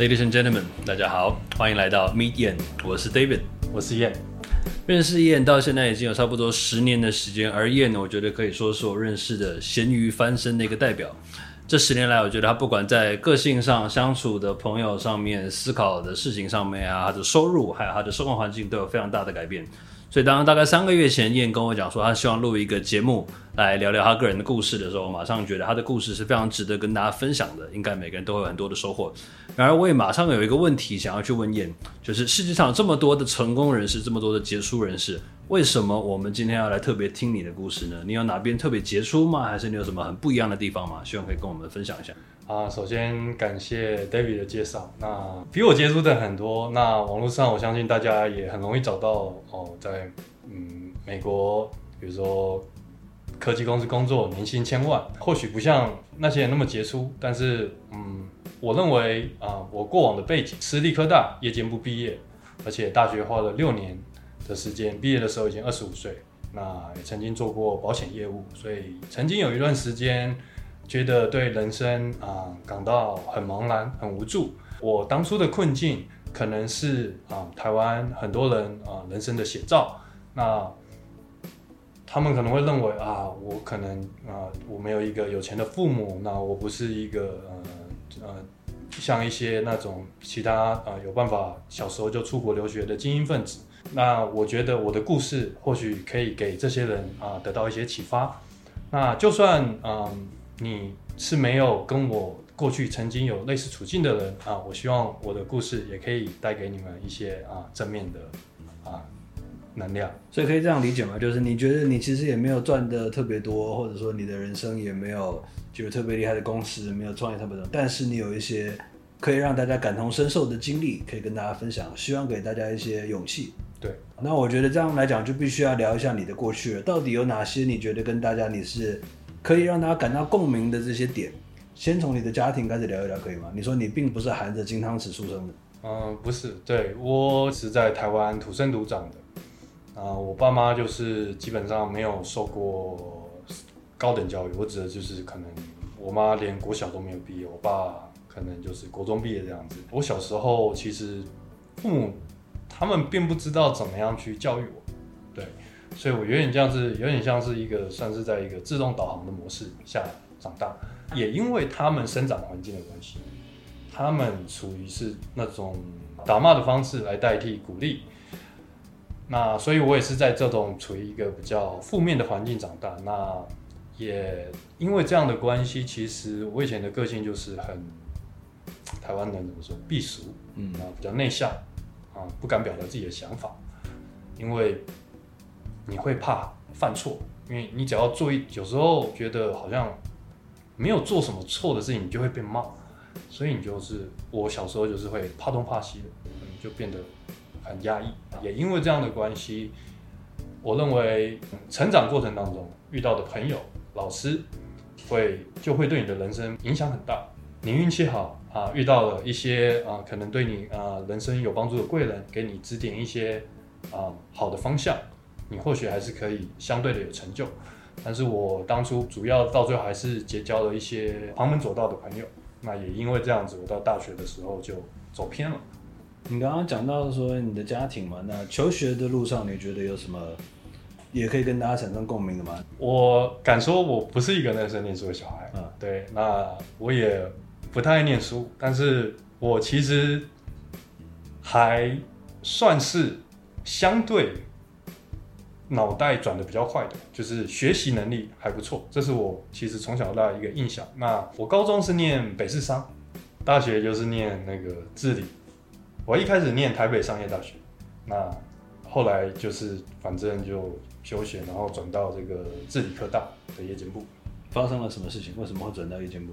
Ladies and gentlemen，大家好，欢迎来到 Meet Ian，我是 David。我是燕，认识 Ian 到现在已经有差不多十年的时间，而 Ian 我觉得可以说是我认识的咸鱼翻身的一个代表。这十年来，我觉得他不管在个性上、相处的朋友上面、思考的事情上面啊，他的收入还有他的生活环境都有非常大的改变。所以，当大概三个月前，燕跟我讲说他希望录一个节目来聊聊他个人的故事的时候，我马上觉得他的故事是非常值得跟大家分享的，应该每个人都会有很多的收获。然而，我也马上有一个问题想要去问燕，就是世界上这么多的成功人士，这么多的杰出人士，为什么我们今天要来特别听你的故事呢？你有哪边特别杰出吗？还是你有什么很不一样的地方吗？希望可以跟我们分享一下。啊，首先感谢 David 的介绍。那比我杰出的很多，那网络上我相信大家也很容易找到哦，在嗯美国，比如说科技公司工作，年薪千万，或许不像那些人那么杰出，但是嗯，我认为啊，我过往的背景，私立科大夜间部毕业，而且大学花了六年的时间，毕业的时候已经二十五岁，那也曾经做过保险业务，所以曾经有一段时间。觉得对人生啊感到很茫然、很无助。我当初的困境可能是啊台湾很多人啊人生的写照。那他们可能会认为啊我可能啊我没有一个有钱的父母，那我不是一个呃呃像一些那种其他啊有办法小时候就出国留学的精英分子。那我觉得我的故事或许可以给这些人啊得到一些启发。那就算嗯。你是没有跟我过去曾经有类似处境的人啊，我希望我的故事也可以带给你们一些啊正面的啊能量。所以可以这样理解吗？就是你觉得你其实也没有赚的特别多，或者说你的人生也没有就是特别厉害的公司，没有创业特别多，但是你有一些可以让大家感同身受的经历，可以跟大家分享，希望给大家一些勇气。对，那我觉得这样来讲，就必须要聊一下你的过去了，到底有哪些你觉得跟大家你是。可以让大家感到共鸣的这些点，先从你的家庭开始聊一聊，可以吗？你说你并不是含着金汤匙出生的，嗯，不是，对我是在台湾土生土长的，啊，我爸妈就是基本上没有受过高等教育，我指的就是可能我妈连国小都没有毕业，我爸可能就是国中毕业这样子。我小时候其实父母他们并不知道怎么样去教育我，对。所以，我有点像是，有点像是一个，算是在一个自动导航的模式下长大。也因为他们生长环境的关系，他们处于是那种打骂的方式来代替鼓励。那所以，我也是在这种处于一个比较负面的环境长大。那也因为这样的关系，其实我以前的个性就是很台湾人怎么说避俗，嗯，啊，比较内向，啊，不敢表达自己的想法，因为。你会怕犯错，因为你只要做一，有时候觉得好像没有做什么错的事情，你就会被骂，所以你就是我小时候就是会怕东怕西的，就变得很压抑。也因为这样的关系，我认为成长过程当中遇到的朋友、老师，会就会对你的人生影响很大。你运气好啊，遇到了一些啊，可能对你啊人生有帮助的贵人，给你指点一些啊好的方向。你或许还是可以相对的有成就，但是我当初主要到最后还是结交了一些旁门左道的朋友，那也因为这样子，我到大学的时候就走偏了。你刚刚讲到说你的家庭嘛，那求学的路上你觉得有什么也可以跟大家产生共鸣的吗？我敢说我不是一个认真念书的小孩，嗯，对，那我也不太爱念书，但是我其实还算是相对。脑袋转的比较快的，就是学习能力还不错，这是我其实从小到大一个印象。那我高中是念北市商，大学就是念那个治理。我一开始念台北商业大学，那后来就是反正就休学，然后转到这个治理科大的夜间部。发生了什么事情？为什么会转到夜间部？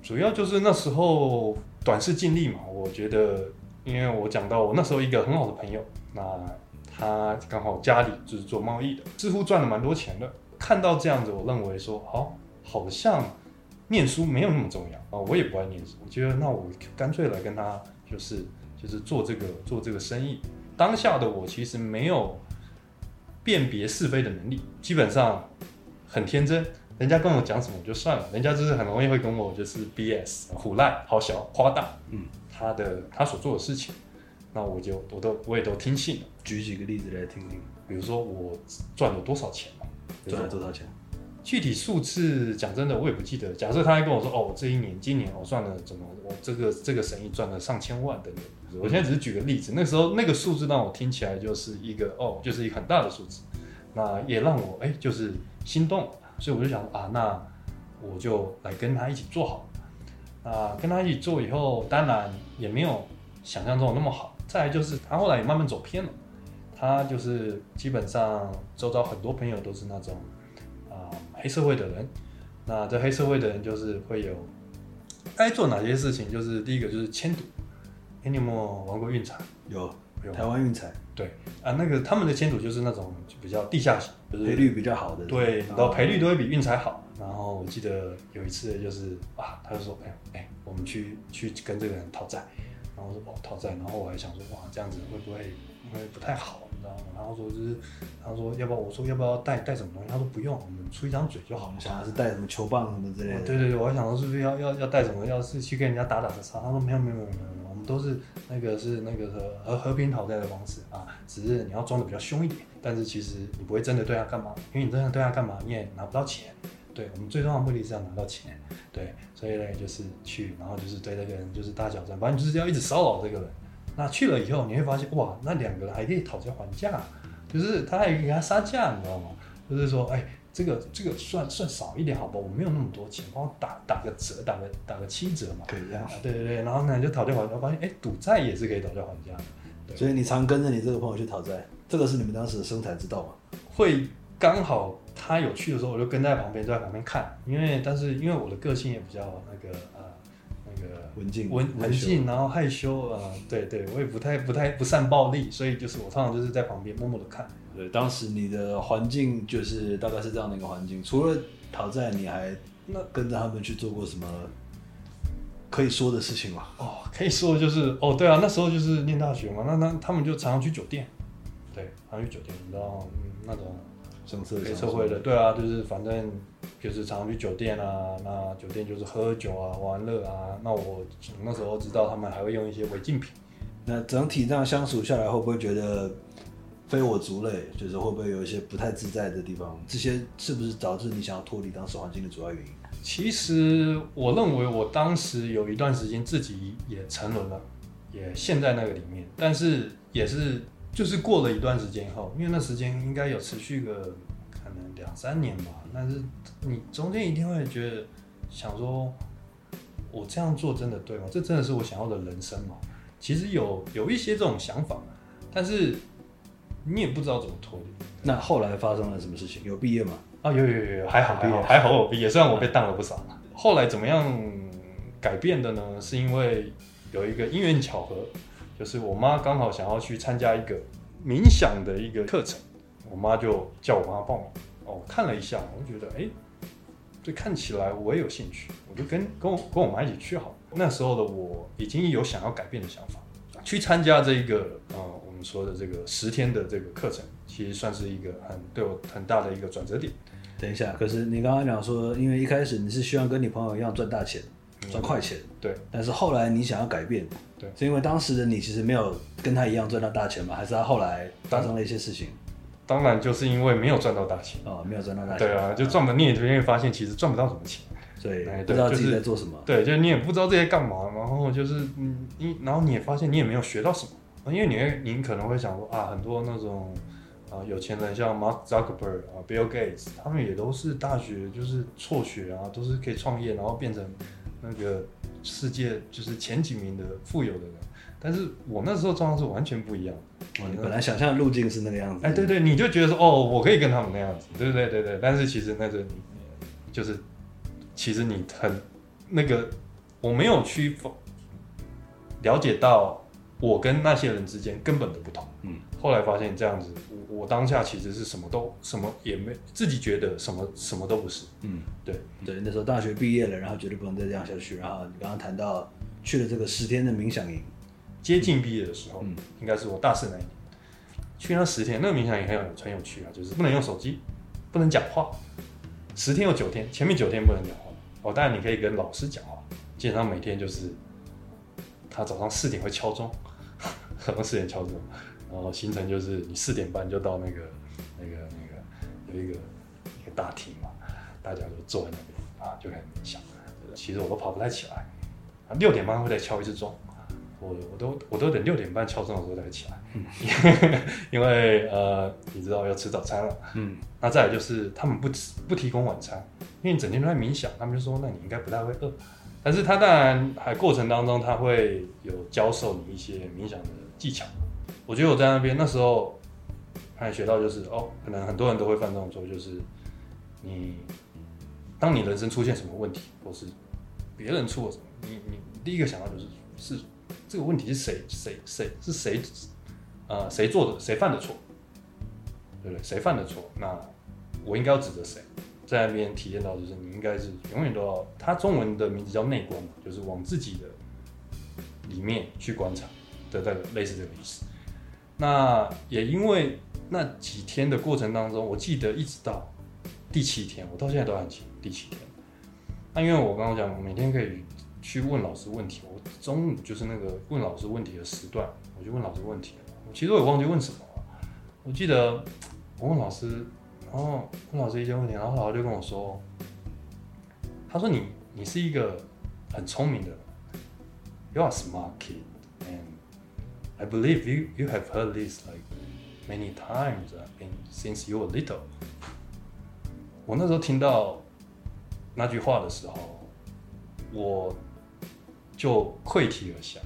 主要就是那时候短视尽力嘛。我觉得，因为我讲到我那时候一个很好的朋友，那。他刚好家里就是做贸易的，似乎赚了蛮多钱的。看到这样子，我认为说，好，好像念书没有那么重要啊。我也不爱念书，我觉得那我干脆来跟他就是就是做这个做这个生意。当下的我其实没有辨别是非的能力，基本上很天真，人家跟我讲什么就算了，人家就是很容易会跟我就是 BS 苦赖、好小、夸大，嗯，他的他所做的事情，那我就我都我也都听信了。举几个例子来听听，比如说我赚了多少钱嘛，赚了多少钱？具体数字讲真的我也不记得。假设他还跟我说，哦，这一年今年我赚了怎么，我这个这个生意赚了上千万等等。我现在只是举个例子，那时候那个数字让我听起来就是一个哦，就是一个很大的数字，那也让我哎就是心动，所以我就想啊，那我就来跟他一起做好。那跟他一起做以后，当然也没有想象中那么好。再来就是他后来也慢慢走偏了，他就是基本上周遭很多朋友都是那种啊。黑社会的人，那这黑社会的人就是会有该做哪些事情？就是第一个就是签赌。哎，你有没有玩过运彩？有，有。台湾运彩。对啊，那个他们的签赌就是那种比较地下型，赔率比较好的。对，然后赔率都会比运彩好。然后我记得有一次就是啊，他就说：“哎哎，我们去去跟这个人讨债。”然后我说：“哦，讨债。”然后我还想说：“哇，这样子会不会会不太好？”你知道吗然后说就是，他说要不要？我说要不要带带什么东西？他说不用，我们出一张嘴就好了。想的是带什么球棒什么之类的。对对对，我还想说是不是要要要带什么？要是去跟人家打打杀杀？他说没有没有没有没有，我们都是那个是那个和和平讨债的方式啊，只是你要装的比较凶一点。但是其实你不会真的对他干嘛，因为你真的对他干嘛，你也拿不到钱。对我们最重要的目的是要拿到钱。对，所以呢就是去，然后就是对这个人就是大挑战，反正就是要一直骚扰这个人。那去了以后，你会发现哇，那两个人还可以讨价还价，就是他还给他杀价，你知道吗？就是说，哎，这个这个算算少一点，好吧，我没有那么多钱，帮我打打个折，打个打个七折嘛。可以这样。对对对，然后呢就讨价还价，发现哎，赌债也是可以讨价还价的。所以你常跟着你这个朋友去讨债，这个是你们当时的生财之道吗？会刚好他有去的时候，我就跟在旁边，就在旁边看，因为但是因为我的个性也比较那个呃那个。文静，文文静，然后害羞啊，对对，我也不太不太不善暴力，所以就是我通常就是在旁边默默的看。对，当时你的环境就是大概是这样的一个环境，除了讨债，你还那跟着他们去做过什么可以说的事情吗？哦，可以说就是哦，对啊，那时候就是念大学嘛，那那他们就常常去酒店，对，常去酒店，你知道那种。黑社会的，对啊，就是反正就是常常去酒店啊，那酒店就是喝酒啊、玩乐啊。那我那时候知道他们还会用一些违禁品。那整体这样相处下来，会不会觉得非我族类？就是会不会有一些不太自在的地方？这些是不是导致你想要脱离当时环境的主要原因？其实我认为我当时有一段时间自己也沉沦了，也陷在那个里面，但是也是。就是过了一段时间以后，因为那时间应该有持续个可能两三年吧，但是你中间一定会觉得想说，我这样做真的对吗？这真的是我想要的人生吗？其实有有一些这种想法，但是你也不知道怎么脱离。那后来发生了什么事情？有毕业吗？啊，有有有有，还好还好还好我毕业，虽然我被当了不少。后来怎么样改变的呢？是因为有一个因缘巧合。就是我妈刚好想要去参加一个冥想的一个课程，我妈就叫我帮她报名。哦，看了一下，我就觉得，哎，这看起来我也有兴趣，我就跟跟我跟我妈一起去好了。那时候的我已经有想要改变的想法，去参加这一个呃我们说的这个十天的这个课程，其实算是一个很对我很大的一个转折点。等一下，可是你刚刚讲说，因为一开始你是希望跟你朋友一样赚大钱。赚快钱，对。但是后来你想要改变，对，是因为当时的你其实没有跟他一样赚到大钱吗？还是他后来发生了一些事情？当然就是因为没有赚到大钱哦，没有赚到大钱。对啊，就赚不，你也会发现其实赚不到什么钱，所以不知道自己在做什么。对，就是你也不知道这些干嘛，然后就是嗯，你然后你也发现你也没有学到什么，因为你会你可能会想说啊，很多那种啊有钱人像 Mark Zuckerberg 啊，Bill Gates，他们也都是大学就是辍学啊，都是可以创业，然后变成。那个世界就是前几名的富有的人，但是我那时候状况是完全不一样。哦你本来想象的路径是那个样子，哎，对对，你就觉得说，哦，我可以跟他们那样子，对对对对。但是其实那个你就是，其实你很那个，我没有去了解到我跟那些人之间根本的不同。嗯，后来发现这样子。我我当下其实是什么都什么也没，自己觉得什么什么都不是。嗯，对对，那时候大学毕业了，然后绝对不能再这样下去。然后你刚刚谈到去了这个十天的冥想营，接近毕业的时候，嗯，应该是我大四那一年，去那十天，那个冥想营很有很有趣啊，就是不能用手机，不能讲话，十天有九天，前面九天不能讲话。哦，当然你可以跟老师讲话，基本上每天就是他早上四点会敲钟，早 上四点敲钟，然后行程就是你四点半就到那个那个那个有一个一个大厅嘛，大家都坐在那边啊，就开始冥想。其实我都跑不太起来，啊，六点半会再敲一次钟，我我都我都等六点半敲钟的时候才起来，因为呃，你知道要吃早餐了，嗯，那再来就是他们不吃不提供晚餐，因为你整天都在冥想，他们就说那你应该不太会饿，但是他当然还过程当中他会有教授你一些冥想的技巧，我觉得我在那边那时候还学到就是哦，可能很多人都会犯这种错，就是你当你人生出现什么问题，或是别人出了什么，你你第一个想到就是是这个问题是谁谁谁是谁呃谁做的谁犯的错，对不对？谁犯的错？那我应该要指责谁？在那边体验到就是你应该是永远都要，它中文的名字叫内观嘛，就是往自己的里面去观察类似这个意思。那也因为那几天的过程当中，我记得一直到第七天，我到现在都很清第七天。那因为我刚刚讲，我每天可以去问老师问题，我中午就是那个问老师问题的时段，我就问老师问题。我其实我也忘记问什么了，我记得我问老师，然后问老师一些问题，然后老师就跟我说，他说你你是一个很聪明的，You are smart kid I believe you you have heard this like many times I mean since you were little。我那时候听到那句话的时候，我就溃体而下，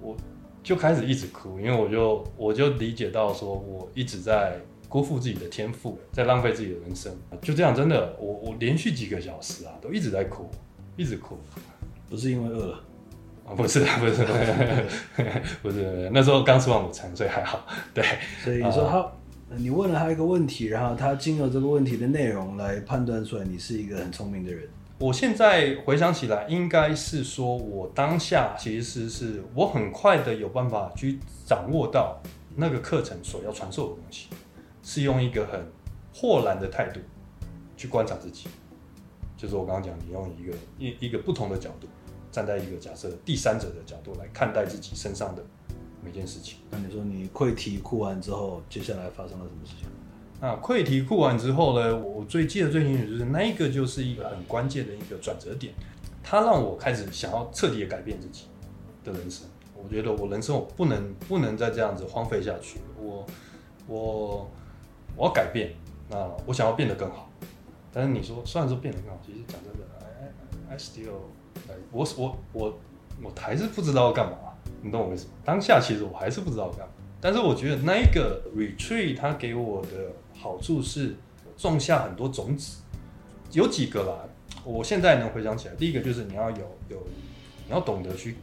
我就开始一直哭，因为我就我就理解到说，我一直在辜负自己的天赋，在浪费自己的人生。就这样，真的，我我连续几个小时啊，都一直在哭，一直哭。不是因为饿了，不是，不是，不是，那时候刚吃完午餐，所以还好。对，所以说他，你问了他一个问题，然后他经由这个问题的内容来判断出来你是一个很聪明的人。我现在回想起来，应该是说我当下其实是我很快的有办法去掌握到那个课程所要传授的东西，是用一个很豁然的态度去观察自己。就是我刚刚讲，你用一个一一个不同的角度，站在一个假设第三者的角度来看待自己身上的每件事情。那你说你溃体哭完之后，接下来发生了什么事情？那溃体哭完之后呢，我最记得最清楚就是那一个就是一个很关键的一个转折点，它让我开始想要彻底的改变自己的人生。我觉得我人生我不能不能再这样子荒废下去，我我我要改变，那我想要变得更好。但是你说虽然说变得更好，其实讲真的，I I still，我我我我还是不知道要干嘛，你懂我意思吗？当下其实我还是不知道干嘛。但是我觉得那一个 retreat 它给我的好处是种下很多种子，有几个啦。我现在能回想起来，第一个就是你要有有，你要懂得去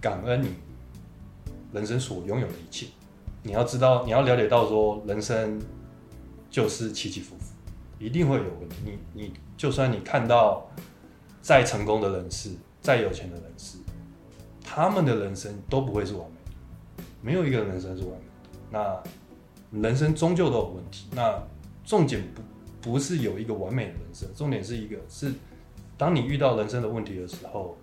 感恩你人生所拥有的一切。你要知道，你要了解到说，人生就是起起伏伏，一定会有问题。你你就算你看到再成功的人士，再有钱的人士，他们的人生都不会是完美的。没有一个人生是完美的，那人生终究都有问题。那重点不不是有一个完美的人生，重点是一个是，当你遇到人生的问题的时候，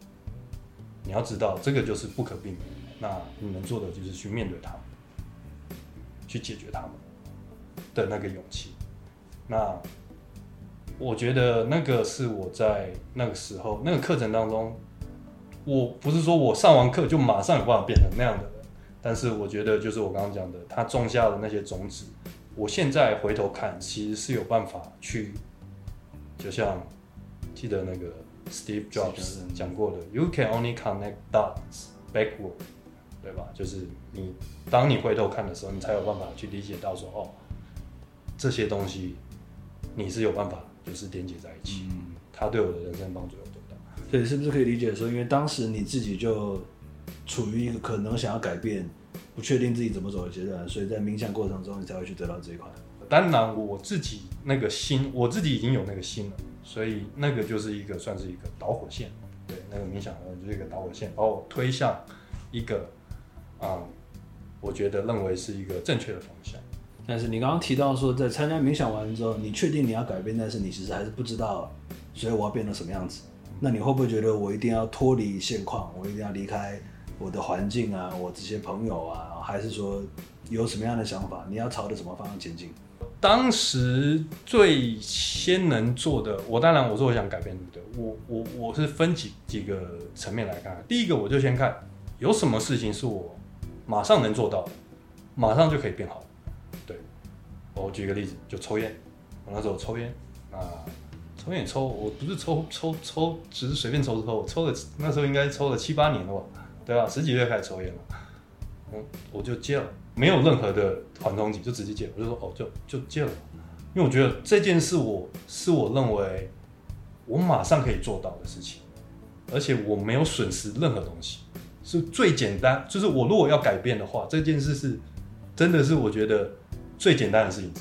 你要知道这个就是不可避免。那你能做的就是去面对他们，去解决他们的那个勇气。那我觉得那个是我在那个时候那个课程当中，我不是说我上完课就马上有办法变成那样的人。但是我觉得，就是我刚刚讲的，他种下的那些种子，我现在回头看，其实是有办法去，就像记得那个 Steve Jobs 讲过的，You can only connect dots backward，对吧？就是你当你回头看的时候，你才有办法去理解到说，哦，这些东西你是有办法就是连接在一起，嗯，它对我的人生帮助有多大？所以是不是可以理解说，因为当时你自己就。处于一个可能想要改变、不确定自己怎么走的阶段，所以在冥想过程中，你才会去得到这一块。当然，我自己那个心，我自己已经有那个心了，所以那个就是一个算是一个导火线。对，那个冥想就是一个导火线，把我推向一个啊，我觉得认为是一个正确的方向。但是你刚刚提到说，在参加冥想完之后，你确定你要改变，但是你其实还是不知道，所以我要变成什么样子？那你会不会觉得我一定要脱离现况，我一定要离开我的环境啊，我这些朋友啊，还是说有什么样的想法？你要朝着什么方向前进？当时最先能做的，我当然我说我想改变，对？我我我是分几几个层面来看。第一个，我就先看有什么事情是我马上能做到的，马上就可以变好。我举个例子，就抽烟。我那时候抽烟啊，抽烟抽，我不是抽抽抽，只是随便抽抽，我抽了那时候应该抽了七八年了吧？对吧？十几岁开始抽烟了，嗯，我就戒了。没有任何的缓冲期，就直接戒。我就说哦，就就戒了，因为我觉得这件事我是我认为我马上可以做到的事情，而且我没有损失任何东西，是最简单。就是我如果要改变的话，这件事是真的是我觉得最简单的事情，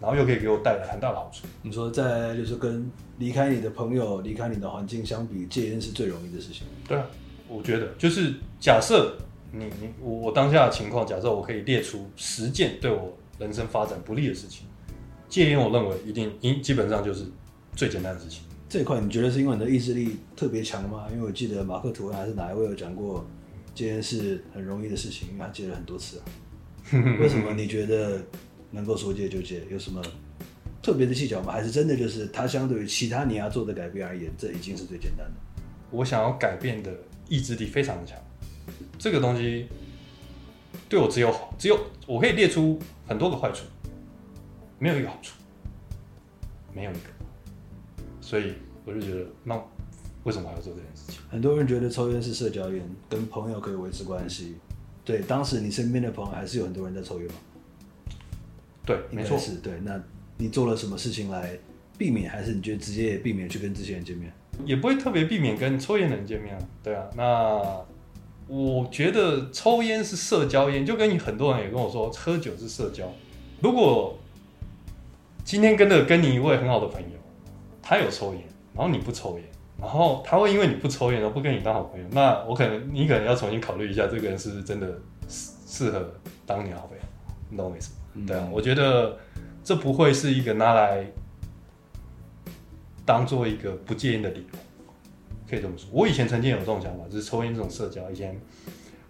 然后又可以给我带来很大的好处。你说在就是跟离开你的朋友、离开你的环境相比，戒烟是最容易的事情。对啊，我觉得就是假设。你你我我当下的情况，假设我可以列出十件对我人生发展不利的事情，戒烟，我认为一定应基本上就是最简单的事情。这一块你觉得是因为你的意志力特别强吗？因为我记得马克吐温还是哪一位有讲过，戒烟是很容易的事情，因为他戒了很多次啊。为什么你觉得能够说戒就戒？有什么特别的技巧吗？还是真的就是它相对于其他你要做的改变而言，这已经是最简单的？我想要改变的意志力非常的强。这个东西对我只有好，只有我可以列出很多个坏处，没有一个好处，没有一个，所以我就觉得，那为什么还要做这件事情？很多人觉得抽烟是社交烟，跟朋友可以维持关系。对，当时你身边的朋友还是有很多人在抽烟吗？对，没错，是对。那你做了什么事情来避免，还是你觉得直接避免去跟这些人见面？也不会特别避免跟抽烟的人见面啊。对啊，那。我觉得抽烟是社交烟，就跟你很多人也跟我说，喝酒是社交。如果今天跟着跟你一位很好的朋友，他有抽烟，然后你不抽烟，然后他会因为你不抽烟而不跟你当好朋友，那我可能你可能要重新考虑一下，这个人是不是真的适适合当你好朋友？你懂我意思吗？对啊，我觉得这不会是一个拿来当做一个不戒烟的理由。可以这么说，我以前曾经有这种想法，就是抽烟这种社交。以前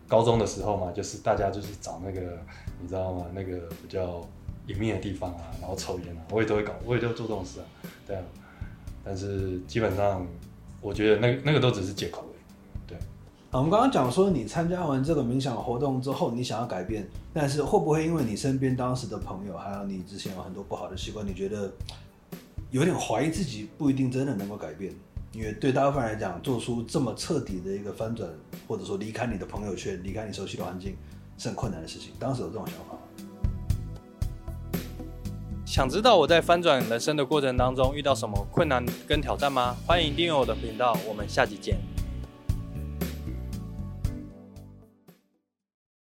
高中的时候嘛，就是大家就是找那个，你知道吗？那个比较隐秘的地方啊，然后抽烟啊，我也都会搞，我也都做这种事啊，对啊。但是基本上，我觉得那那个都只是借口。我们刚刚讲说，你参加完这个冥想活动之后，你想要改变，但是会不会因为你身边当时的朋友，还有你之前有很多不好的习惯，你觉得有点怀疑自己，不一定真的能够改变？因为对大部分人来讲，做出这么彻底的一个翻转，或者说离开你的朋友圈、离开你熟悉的环境，是很困难的事情。当时有这种想法吗？想知道我在翻转人生的过程当中遇到什么困难跟挑战吗？欢迎订阅我的频道，我们下集见。